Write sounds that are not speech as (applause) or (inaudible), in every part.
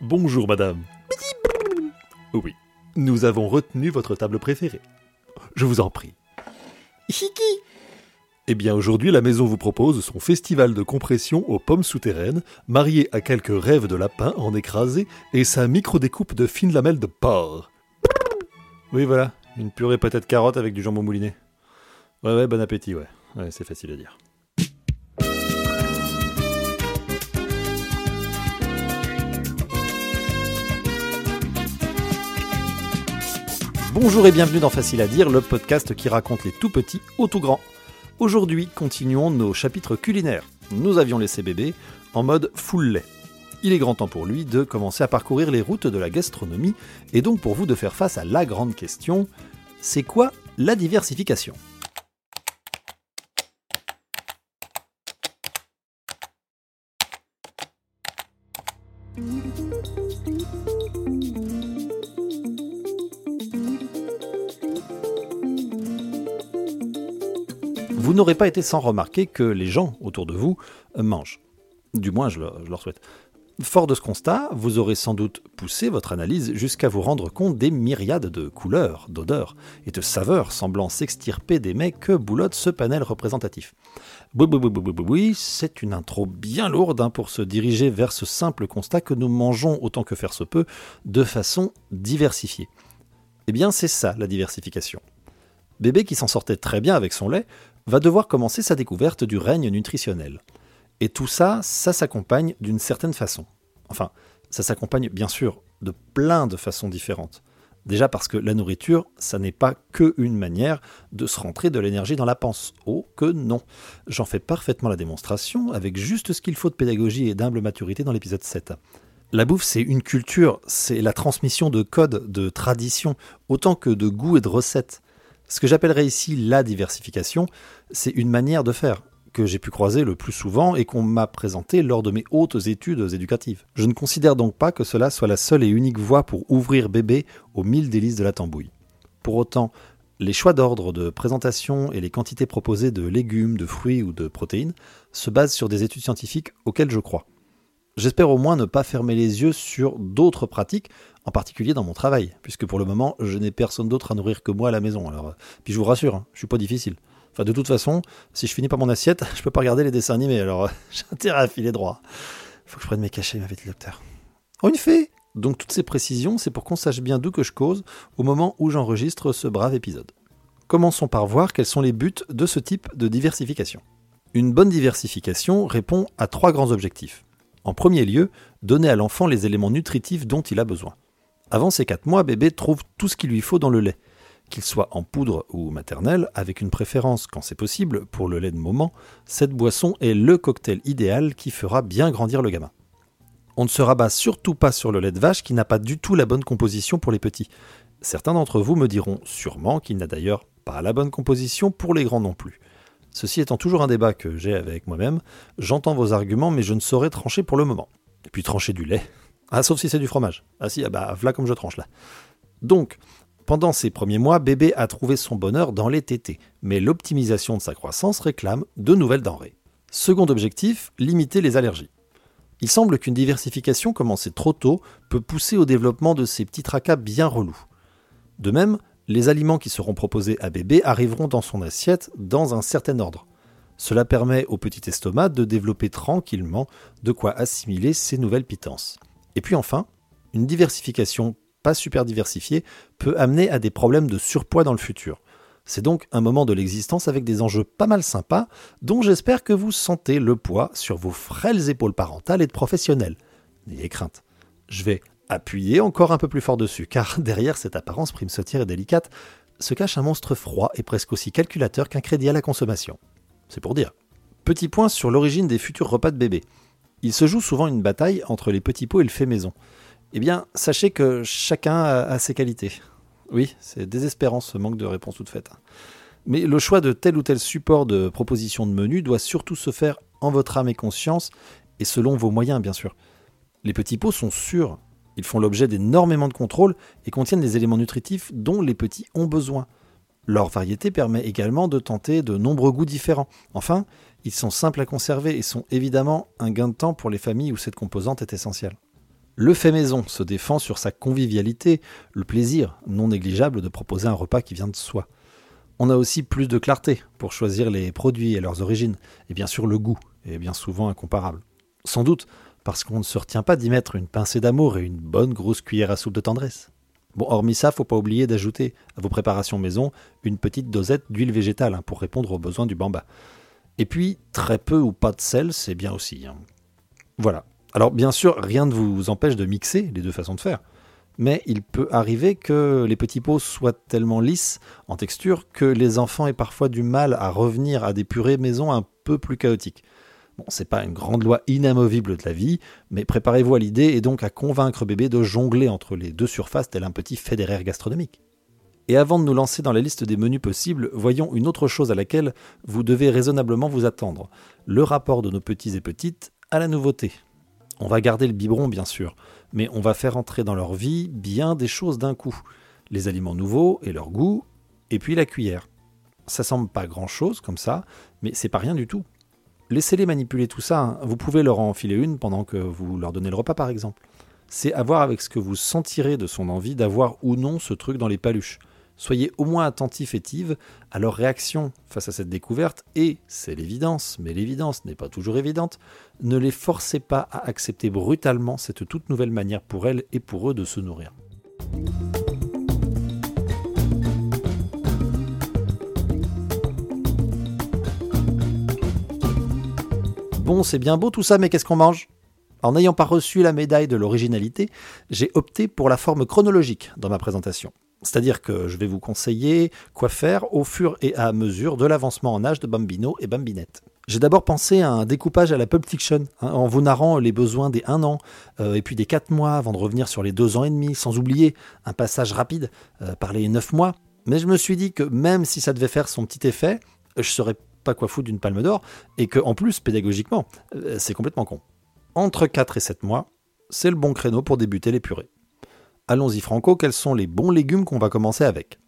Bonjour madame. Oui, nous avons retenu votre table préférée. Je vous en prie. Chiki Eh bien aujourd'hui la maison vous propose son festival de compression aux pommes souterraines, marié à quelques rêves de lapin en écrasé et sa micro-découpe de fines lamelles de porc. Oui voilà, une purée peut-être carotte avec du jambon mouliné. Ouais ouais, bon appétit ouais. Ouais, c'est facile à dire. Bonjour et bienvenue dans Facile à dire, le podcast qui raconte les tout petits aux tout grands. Aujourd'hui, continuons nos chapitres culinaires. Nous avions laissé bébé en mode full lait. Il est grand temps pour lui de commencer à parcourir les routes de la gastronomie et donc pour vous de faire face à la grande question c'est quoi la diversification? N'aurez pas été sans remarquer que les gens autour de vous mangent. Du moins, je je leur souhaite. Fort de ce constat, vous aurez sans doute poussé votre analyse jusqu'à vous rendre compte des myriades de couleurs, d'odeurs et de saveurs semblant s'extirper des mets que boulotte ce panel représentatif. Oui, c'est une intro bien lourde hein, pour se diriger vers ce simple constat que nous mangeons autant que faire se peut de façon diversifiée. Eh bien, c'est ça la diversification. Bébé qui s'en sortait très bien avec son lait va devoir commencer sa découverte du règne nutritionnel. Et tout ça, ça s'accompagne d'une certaine façon. Enfin, ça s'accompagne bien sûr de plein de façons différentes. Déjà parce que la nourriture, ça n'est pas que une manière de se rentrer de l'énergie dans la panse. Oh que non. J'en fais parfaitement la démonstration avec juste ce qu'il faut de pédagogie et d'humble maturité dans l'épisode 7. La bouffe, c'est une culture, c'est la transmission de codes, de traditions, autant que de goûts et de recettes. Ce que j'appellerais ici la diversification, c'est une manière de faire que j'ai pu croiser le plus souvent et qu'on m'a présenté lors de mes hautes études éducatives. Je ne considère donc pas que cela soit la seule et unique voie pour ouvrir bébé aux mille délices de la tambouille. Pour autant, les choix d'ordre de présentation et les quantités proposées de légumes, de fruits ou de protéines se basent sur des études scientifiques auxquelles je crois. J'espère au moins ne pas fermer les yeux sur d'autres pratiques, en particulier dans mon travail, puisque pour le moment, je n'ai personne d'autre à nourrir que moi à la maison. Alors, puis je vous rassure, hein, je suis pas difficile. Enfin, de toute façon, si je finis pas mon assiette, (laughs) je peux pas regarder les dessins animés, alors (laughs) j'ai intérêt à filer droit. Faut que je prenne mes cachets, le docteur. Oh, une fée Donc toutes ces précisions, c'est pour qu'on sache bien d'où que je cause au moment où j'enregistre ce brave épisode. Commençons par voir quels sont les buts de ce type de diversification. Une bonne diversification répond à trois grands objectifs. En premier lieu, donner à l'enfant les éléments nutritifs dont il a besoin. Avant ses 4 mois, bébé trouve tout ce qu'il lui faut dans le lait. Qu'il soit en poudre ou maternelle, avec une préférence, quand c'est possible, pour le lait de moment, cette boisson est le cocktail idéal qui fera bien grandir le gamin. On ne se rabat surtout pas sur le lait de vache qui n'a pas du tout la bonne composition pour les petits. Certains d'entre vous me diront sûrement qu'il n'a d'ailleurs pas la bonne composition pour les grands non plus. Ceci étant toujours un débat que j'ai avec moi-même, j'entends vos arguments mais je ne saurais trancher pour le moment. Et puis trancher du lait. (laughs) Ah sauf si c'est du fromage. Ah si, ah bah voilà comme je tranche là. Donc, pendant ces premiers mois, bébé a trouvé son bonheur dans les tétés, mais l'optimisation de sa croissance réclame de nouvelles denrées. Second objectif, limiter les allergies. Il semble qu'une diversification commencée trop tôt peut pousser au développement de ces petits tracas bien relous. De même, les aliments qui seront proposés à bébé arriveront dans son assiette dans un certain ordre. Cela permet au petit estomac de développer tranquillement de quoi assimiler ces nouvelles pitances. Et puis enfin, une diversification pas super diversifiée peut amener à des problèmes de surpoids dans le futur. C'est donc un moment de l'existence avec des enjeux pas mal sympas, dont j'espère que vous sentez le poids sur vos frêles épaules parentales et de professionnels. N'ayez crainte. Je vais appuyer encore un peu plus fort dessus, car (laughs) derrière cette apparence prime sautière et délicate se cache un monstre froid et presque aussi calculateur qu'un crédit à la consommation. C'est pour dire. Petit point sur l'origine des futurs repas de bébé. Il se joue souvent une bataille entre les petits pots et le fait maison. Eh bien, sachez que chacun a, ses qualités. Oui, c'est désespérant ce manque de réponse toute faite. Mais le choix de tel ou tel support de proposition de menu doit surtout se faire en votre âme et conscience et selon vos moyens, bien sûr. Les petits pots sont sûrs. Ils font l'objet d'énormément de contrôles et contiennent des éléments nutritifs dont les petits ont besoin. Leur variété permet également de tenter de nombreux goûts différents. Enfin, ils sont simples à conserver et sont évidemment un gain de temps pour les familles où cette composante est essentielle. Le fait maison se défend sur sa convivialité, le plaisir non négligeable de proposer un repas qui vient de soi. On a aussi plus de clarté pour choisir les produits et leurs origines, et bien sûr le goût, est bien souvent incomparable. Sans doute parce qu'on ne se retient pas d'y mettre une pincée d'amour et une bonne grosse cuillère à soupe de tendresse. Bon, hormis ça, faut pas oublier d'ajouter à vos préparations maison une petite dosette d'huile végétale hein, pour répondre aux besoins du bamba. Et puis, très peu ou pas de sel, c'est bien aussi. Hein. Voilà. Alors, bien sûr, rien ne vous empêche de mixer les deux façons de faire mais il peut arriver que les petits pots soient tellement lisses en texture que les enfants aient parfois du mal à revenir à des purées maison un peu plus chaotiques. Bon, c'est pas une grande loi inamovible de la vie, mais préparez-vous à l'idée et donc à convaincre bébé de jongler entre les deux surfaces tel un petit fédéraire gastronomique. Et avant de nous lancer dans la liste des menus possibles, voyons une autre chose à laquelle vous devez raisonnablement vous attendre, le rapport de nos petits et petites à la nouveauté. On va garder le biberon bien sûr, mais on va faire entrer dans leur vie bien des choses d'un coup. Les aliments nouveaux et leur goût, et puis la cuillère. Ça semble pas grand chose comme ça, mais c'est pas rien du tout. Laissez-les manipuler tout ça, hein. vous pouvez leur enfiler une pendant que vous leur donnez le repas par exemple. C'est à voir avec ce que vous sentirez de son envie d'avoir ou non ce truc dans les paluches. Soyez au moins attentif et tive à leur réaction face à cette découverte et, c'est l'évidence, mais l'évidence n'est pas toujours évidente, ne les forcez pas à accepter brutalement cette toute nouvelle manière pour elles et pour eux de se nourrir. Bon, c'est bien beau tout ça, mais qu'est-ce qu'on mange? En n'ayant pas reçu la médaille de l'originalité, j'ai opté pour la forme chronologique dans ma présentation. C'est-à-dire que je vais vous conseiller quoi faire au fur et à mesure de l'avancement en âge de Bambino et Bambinette. J'ai d'abord pensé à un découpage à la Pulp Fiction, hein, en vous narrant les besoins des 1 an, euh, et puis des 4 mois avant de revenir sur les 2 ans et demi, sans oublier un passage rapide euh, par les 9 mois. Mais je me suis dit que même si ça devait faire son petit effet, je serais pas quoi foutre d'une palme d'or, et que en plus, pédagogiquement, euh, c'est complètement con. Entre 4 et 7 mois, c'est le bon créneau pour débuter les purées. Allons-y franco, quels sont les bons légumes qu'on va commencer avec?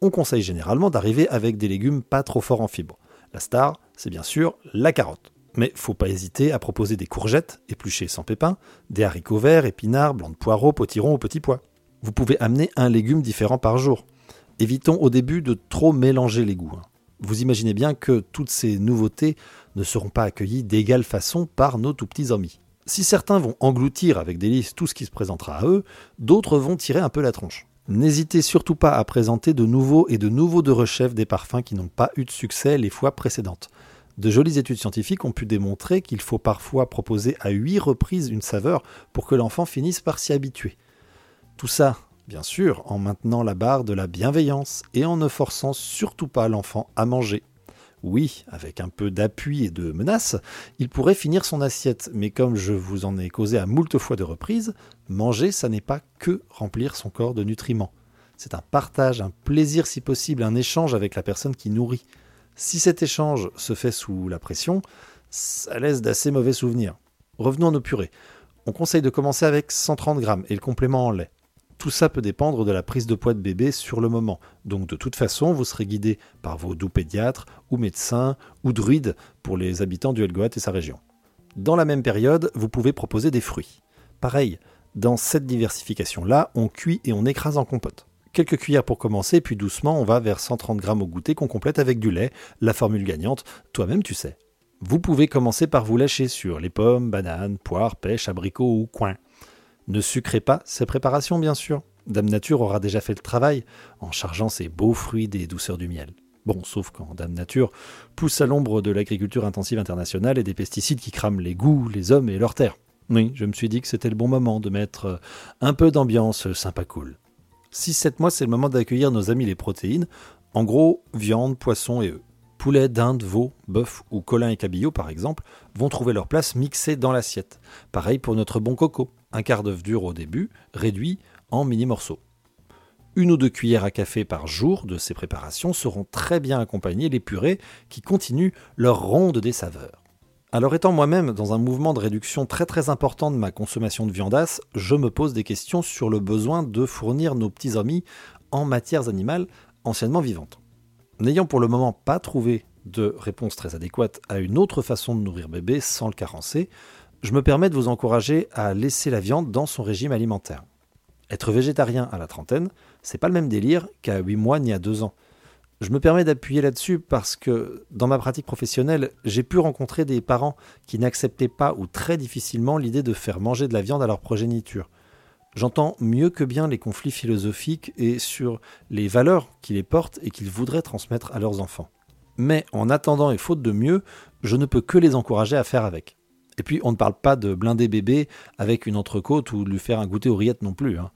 On conseille généralement d'arriver avec des légumes pas trop forts en fibres. La star, c'est bien sûr la carotte. Mais faut pas hésiter à proposer des courgettes, épluchées sans pépins, des haricots verts, épinards, blancs de poireaux, potirons ou petits pois. Vous pouvez amener un légume différent par jour. Évitons au début de trop mélanger les goûts. Vous imaginez bien que toutes ces nouveautés ne seront pas accueillies d'égale façon par nos tout petits amis. Si certains vont engloutir avec délice tout ce qui se présentera à eux, d'autres vont tirer un peu la tronche. N'hésitez surtout pas à présenter de nouveaux et de nouveaux de rechefs des parfums qui n'ont pas eu de succès les fois précédentes. De jolies études scientifiques ont pu démontrer qu'il faut parfois proposer à huit reprises une saveur pour que l'enfant finisse par s'y habituer. Tout ça, bien sûr, en maintenant la barre de la bienveillance et en ne forçant surtout pas l'enfant à manger oui, avec un peu d'appui et de menace, il pourrait finir son assiette, mais comme je vous en ai causé à moult fois de reprises, manger, ça n'est pas que remplir son corps de nutriments. C'est un partage, un plaisir si possible, un échange avec la personne qui nourrit. Si cet échange se fait sous la pression, ça laisse d'assez mauvais souvenirs. Revenons à nos purées. On conseille de commencer avec 130 grammes et le complément en lait. Tout ça peut dépendre de la prise de poids de bébé sur le moment. Donc de toute façon, vous serez guidé par vos doux pédiatres ou médecins ou druides pour les habitants du Helgoat et sa région. Dans la même période, vous pouvez proposer des fruits. Pareil, dans cette diversification-là, on cuit et on écrase en compote. Quelques cuillères pour commencer, puis doucement, on va vers 130 grammes au goûter qu'on complète avec du lait, la formule gagnante, toi-même tu sais. Vous pouvez commencer par vous lâcher sur les pommes, bananes, poires, pêches, abricots ou coins. Ne sucrez pas ces préparations, bien sûr. Dame Nature aura déjà fait le travail en chargeant ses beaux fruits des douceurs du miel. Bon, sauf quand Dame Nature pousse à l'ombre de l'agriculture intensive internationale et des pesticides qui crament les goûts, les hommes et leurs terres. Oui, je me suis dit que c'était le bon moment de mettre un peu d'ambiance sympa cool. 6-7 mois, c'est le moment d'accueillir nos amis les protéines. En gros, viande, poisson et œufs. Poulet, dinde, veau, bœuf ou colin et cabillaud, par exemple, vont trouver leur place mixée dans l'assiette. Pareil pour notre bon coco un quart d'œuf dur au début, réduit en mini morceaux. Une ou deux cuillères à café par jour de ces préparations seront très bien accompagnées les purées qui continuent leur ronde des saveurs. Alors étant moi-même dans un mouvement de réduction très très important de ma consommation de viandasse, je me pose des questions sur le besoin de fournir nos petits amis en matières animales anciennement vivantes. N'ayant pour le moment pas trouvé de réponse très adéquate à une autre façon de nourrir bébé sans le carencer, je me permets de vous encourager à laisser la viande dans son régime alimentaire. Être végétarien à la trentaine, c'est pas le même délire qu'à 8 mois ni à 2 ans. Je me permets d'appuyer là-dessus parce que dans ma pratique professionnelle, j'ai pu rencontrer des parents qui n'acceptaient pas ou très difficilement l'idée de faire manger de la viande à leur progéniture. J'entends mieux que bien les conflits philosophiques et sur les valeurs qui les portent et qu'ils voudraient transmettre à leurs enfants. Mais en attendant et faute de mieux, je ne peux que les encourager à faire avec. Et puis, on ne parle pas de blinder bébé avec une entrecôte ou de lui faire un goûter aux rillettes non plus. Hein.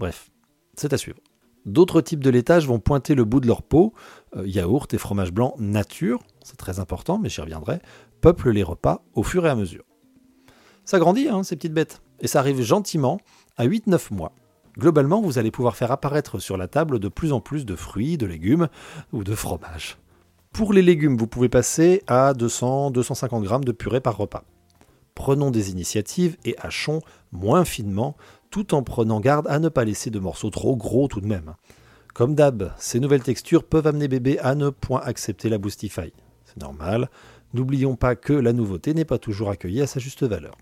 Bref, c'est à suivre. D'autres types de laitage vont pointer le bout de leur peau. Euh, yaourt et fromage blanc nature, c'est très important, mais j'y reviendrai, peuplent les repas au fur et à mesure. Ça grandit, hein, ces petites bêtes, et ça arrive gentiment à 8-9 mois. Globalement, vous allez pouvoir faire apparaître sur la table de plus en plus de fruits, de légumes ou de fromage. Pour les légumes, vous pouvez passer à 200-250 grammes de purée par repas prenons des initiatives et hachons moins finement, tout en prenant garde à ne pas laisser de morceaux trop gros tout de même. Comme d'hab, ces nouvelles textures peuvent amener bébé à ne point accepter la Boostify. C'est normal, n'oublions pas que la nouveauté n'est pas toujours accueillie à sa juste valeur.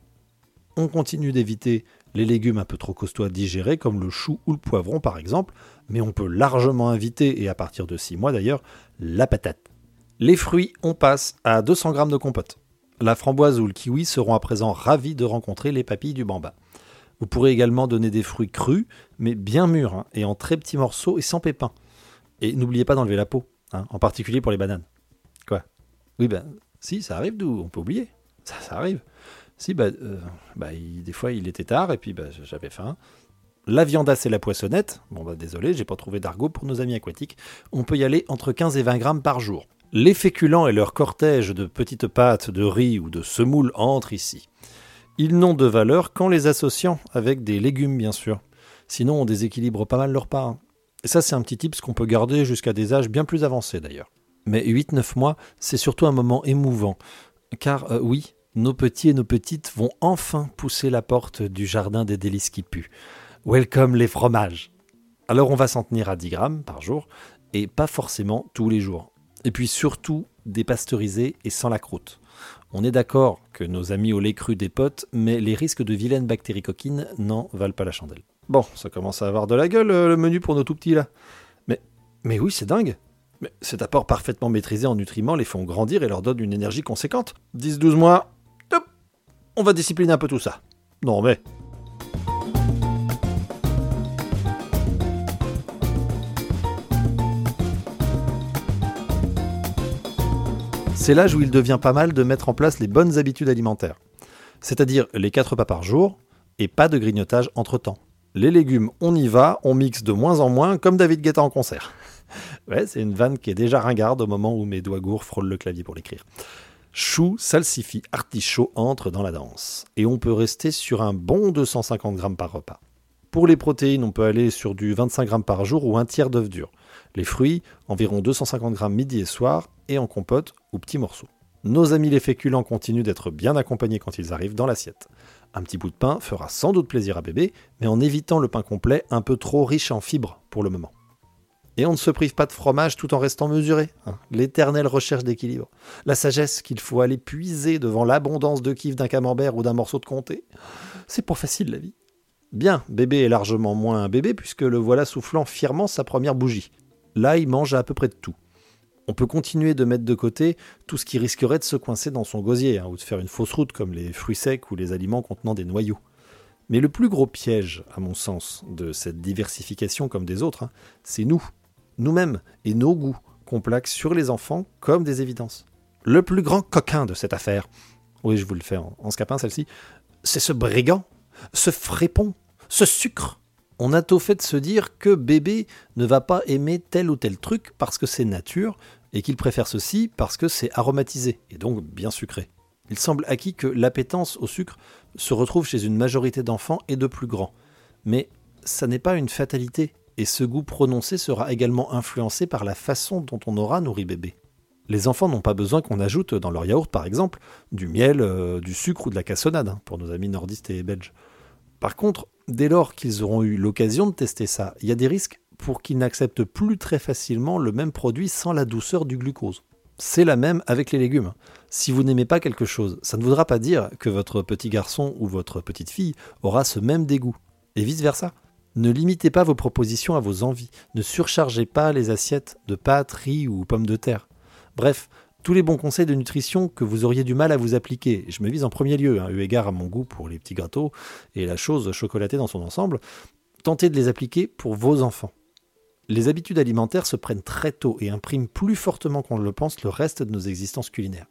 On continue d'éviter les légumes un peu trop costauds à digérer, comme le chou ou le poivron par exemple, mais on peut largement inviter, et à partir de 6 mois d'ailleurs, la patate. Les fruits, on passe à 200 g de compote. La framboise ou le kiwi seront à présent ravis de rencontrer les papilles du bamba. Vous pourrez également donner des fruits crus, mais bien mûrs, hein, et en très petits morceaux et sans pépins. Et n'oubliez pas d'enlever la peau, hein, en particulier pour les bananes. Quoi? Oui, ben, si, ça arrive d'où? On peut oublier. Ça, ça arrive. Si, bah, euh, bah des fois, il était tard, et puis bah, j'avais faim. La viandasse et la poissonnette, bon bah désolé, j'ai pas trouvé d'argot pour nos amis aquatiques, on peut y aller entre 15 et 20 grammes par jour. Les féculents et leur cortège de petites pâtes de riz ou de semoule entrent ici. Ils n'ont de valeur qu'en les associant avec des légumes, bien sûr. Sinon, on déséquilibre pas mal leur part. Et ça, c'est un petit tips qu'on peut garder jusqu'à des âges bien plus avancés d'ailleurs. Mais 8-9 mois, c'est surtout un moment émouvant. Car euh, oui, nos petits et nos petites vont enfin pousser la porte du jardin des délices qui puent. Welcome les fromages Alors on va s'en tenir à 10 grammes par jour, et pas forcément tous les jours. Et puis surtout, dépasteurisé et sans la croûte. On est d'accord que nos amis au lait cru des potes, mais les risques de vilaines bactéries coquines n'en valent pas la chandelle. Bon, ça commence à avoir de la gueule euh, le menu pour nos tout petits là. Mais, mais oui, c'est dingue. Mais cet apport parfaitement maîtrisé en nutriments les font grandir et leur donne une énergie conséquente. 10-12 mois, top On va discipliner un peu tout ça. Non mais... c'est l'âge où il devient pas mal de mettre en place les bonnes habitudes alimentaires. C'est-à-dire les 4 repas par jour et pas de grignotage entre-temps. Les légumes, on y va, on mixe de moins en moins comme David Guetta en concert. (laughs) ouais, c'est une vanne qui est déjà ringarde au moment où mes doigts gourds frôlent le clavier pour l'écrire. Chou, salsifis, artichaut entrent dans la danse. Et on peut rester sur un bon 250 grammes par repas. Pour les protéines, on peut aller sur du 25 grammes par jour ou un tiers d'œuf dur. Les fruits, environ 250 grammes midi et soir, et en compote ou petits morceaux. Nos amis les féculents continuent d'être bien accompagnés quand ils arrivent dans l'assiette. Un petit bout de pain fera sans doute plaisir à bébé, mais en évitant le pain complet un peu trop riche en fibres pour le moment. Et on ne se prive pas de fromage tout en restant mesuré. Hein. L'éternelle recherche d'équilibre. La sagesse qu'il faut aller puiser devant l'abondance de kiff d'un camembert ou d'un morceau de comté. C'est pas facile la vie. Bien, bébé est largement moins un bébé puisque le voilà soufflant fièrement sa première bougie. Là, il mange à peu près de tout. On peut continuer de mettre de côté tout ce qui risquerait de se coincer dans son gosier, hein, ou de faire une fausse route comme les fruits secs ou les aliments contenant des noyaux. Mais le plus gros piège, à mon sens, de cette diversification comme des autres, hein, c'est nous, nous-mêmes et nos goûts qu'on plaque sur les enfants comme des évidences. Le plus grand coquin de cette affaire, oui je vous le fais en, en scapin celle-ci, c'est ce brigand, ce frépon, ce sucre on a tôt fait de se dire que bébé ne va pas aimer tel ou tel truc parce que c'est nature et qu'il préfère ceci parce que c'est aromatisé et donc bien sucré. Il semble acquis que l'appétence au sucre se retrouve chez une majorité d'enfants et de plus grands. Mais ça n'est pas une fatalité et ce goût prononcé sera également influencé par la façon dont on aura nourri bébé. Les enfants n'ont pas besoin qu'on ajoute dans leur yaourt, par exemple, du miel, euh, du sucre ou de la cassonade, hein, pour nos amis nordistes et belges. Par contre, dès lors qu'ils auront eu l'occasion de tester ça, il y a des risques pour qu'ils n'acceptent plus très facilement le même produit sans la douceur du glucose. C'est la même avec les légumes. Si vous n'aimez pas quelque chose, ça ne voudra pas dire que votre petit garçon ou votre petite fille aura ce même dégoût. Et vice-versa. Ne limitez pas vos propositions à vos envies. Ne surchargez pas les assiettes de pâtes, riz ou pommes de terre. Bref, tous les bons conseils de nutrition que vous auriez du mal à vous appliquer, je me vise en premier lieu, hein, eu égard à mon goût pour les petits gâteaux et la chose chocolatée dans son ensemble, tentez de les appliquer pour vos enfants. Les habitudes alimentaires se prennent très tôt et impriment plus fortement qu'on ne le pense le reste de nos existences culinaires.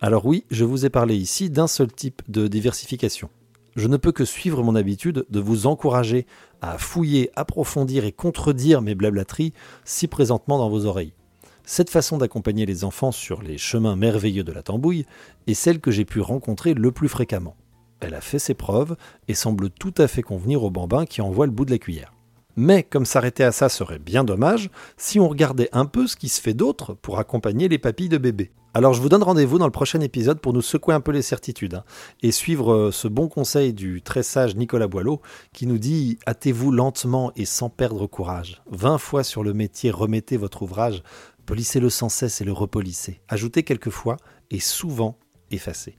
Alors oui, je vous ai parlé ici d'un seul type de diversification. Je ne peux que suivre mon habitude de vous encourager à fouiller, approfondir et contredire mes blablateries si présentement dans vos oreilles. Cette façon d'accompagner les enfants sur les chemins merveilleux de la tambouille est celle que j'ai pu rencontrer le plus fréquemment. Elle a fait ses preuves et semble tout à fait convenir au bambin qui envoie le bout de la cuillère. Mais comme s'arrêter à ça serait bien dommage, si on regardait un peu ce qui se fait d'autre pour accompagner les papilles de bébé. Alors je vous donne rendez-vous dans le prochain épisode pour nous secouer un peu les certitudes hein, et suivre euh, ce bon conseil du très sage Nicolas Boileau qui nous dit Hâtez-vous lentement et sans perdre courage. Vingt fois sur le métier remettez votre ouvrage, polissez-le sans cesse et le repolissez. Ajoutez quelquefois et souvent effacez.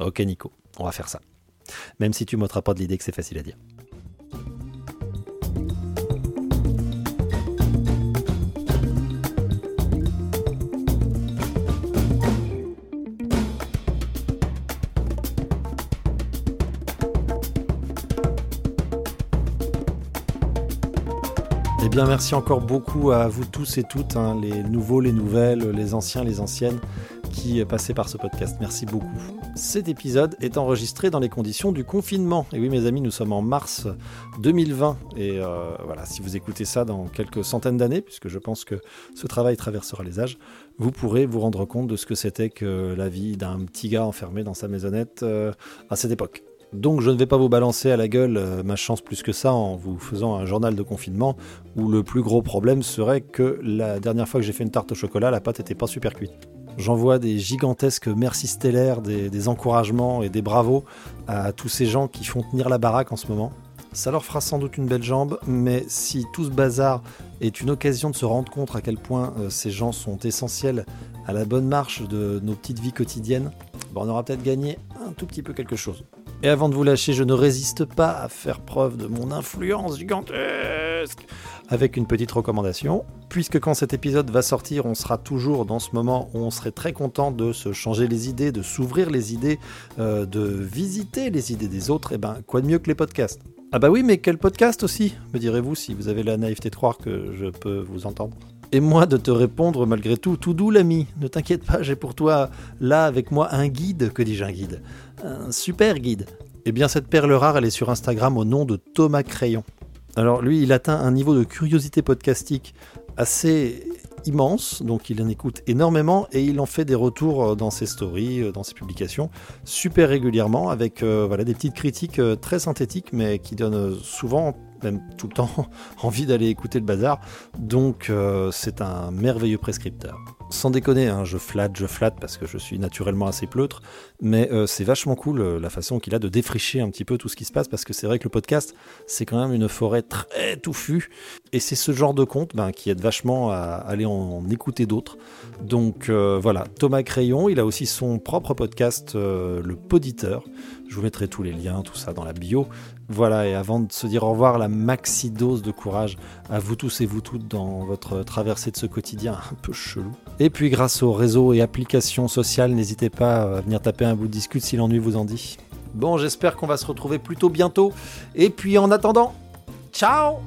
Ok Nico, on va faire ça. Même si tu m'ôteras pas de l'idée que c'est facile à dire. Merci encore beaucoup à vous tous et toutes, hein, les nouveaux, les nouvelles, les anciens, les anciennes, qui passaient par ce podcast. Merci beaucoup. Cet épisode est enregistré dans les conditions du confinement. Et oui, mes amis, nous sommes en mars 2020. Et euh, voilà, si vous écoutez ça dans quelques centaines d'années, puisque je pense que ce travail traversera les âges, vous pourrez vous rendre compte de ce que c'était que la vie d'un petit gars enfermé dans sa maisonnette euh, à cette époque. Donc je ne vais pas vous balancer à la gueule euh, ma chance plus que ça en vous faisant un journal de confinement où le plus gros problème serait que la dernière fois que j'ai fait une tarte au chocolat, la pâte n'était pas super cuite. J'envoie des gigantesques merci stellaires, des, encouragements et des bravos à tous ces gens qui font tenir la baraque en ce moment. Ça leur fera sans doute une belle jambe, mais si tout ce bazar est une occasion de se rendre compte à quel point euh, ces gens sont essentiels à la bonne marche de nos petites vies quotidiennes, bon, on aura peut-être gagné un tout petit peu quelque chose. Et avant de vous lâcher, je ne résiste pas à faire preuve de mon influence gigantesque. Avec une petite recommandation, puisque quand cet épisode va sortir, on sera toujours dans ce moment où on serait très content de se changer les idées, de s'ouvrir les idées, euh, de visiter les idées des autres, et ben quoi de mieux que les podcasts? Ah bah oui, mais quel podcast aussi, me direz-vous si vous avez la naïveté de croire que je peux vous entendre? Et moi de te répondre malgré tout, tout doux l'ami, ne t'inquiète pas, j'ai pour toi là avec moi un guide, que dis-je un guide? Un super guide. Eh bien cette perle rare, elle est sur Instagram au nom de Thomas Crayon. Alors lui, il atteint un niveau de curiosité podcastique assez immense, donc il en écoute énormément et il en fait des retours euh, dans ses stories, euh, dans ses publications, super régulièrement, avec euh, des petites critiques très synthétiques, mais qui donnent souvent même tout le temps (laughs) envie d'aller écouter le bazar. Donc euh, c'est un merveilleux prescripteur. Sans déconner, hein, je flatte, je flatte parce que je suis naturellement assez pleutre, mais euh, c'est vachement cool euh, la façon qu'il a de défricher un petit peu tout ce qui se passe parce que c'est vrai que le podcast, c'est quand même une forêt très touffue et c'est ce genre de compte ben, qui aide vachement à aller en, écouter d'autres. Donc voilà, Thomas Crayon, il a aussi son propre podcast, Le Poditeur. Je vous mettrai tous les liens, tout ça dans la bio. Voilà, et avant de se dire au revoir, la maxi dose de courage à vous tous et vous toutes dans votre traversée de ce quotidien un peu chelou. Et puis grâce aux réseaux et applications sociales, n'hésitez pas à venir taper un bout de discute si l'ennui vous en dit. Bon, j'espère qu'on va se retrouver plutôt bientôt. Et puis en attendant, ciao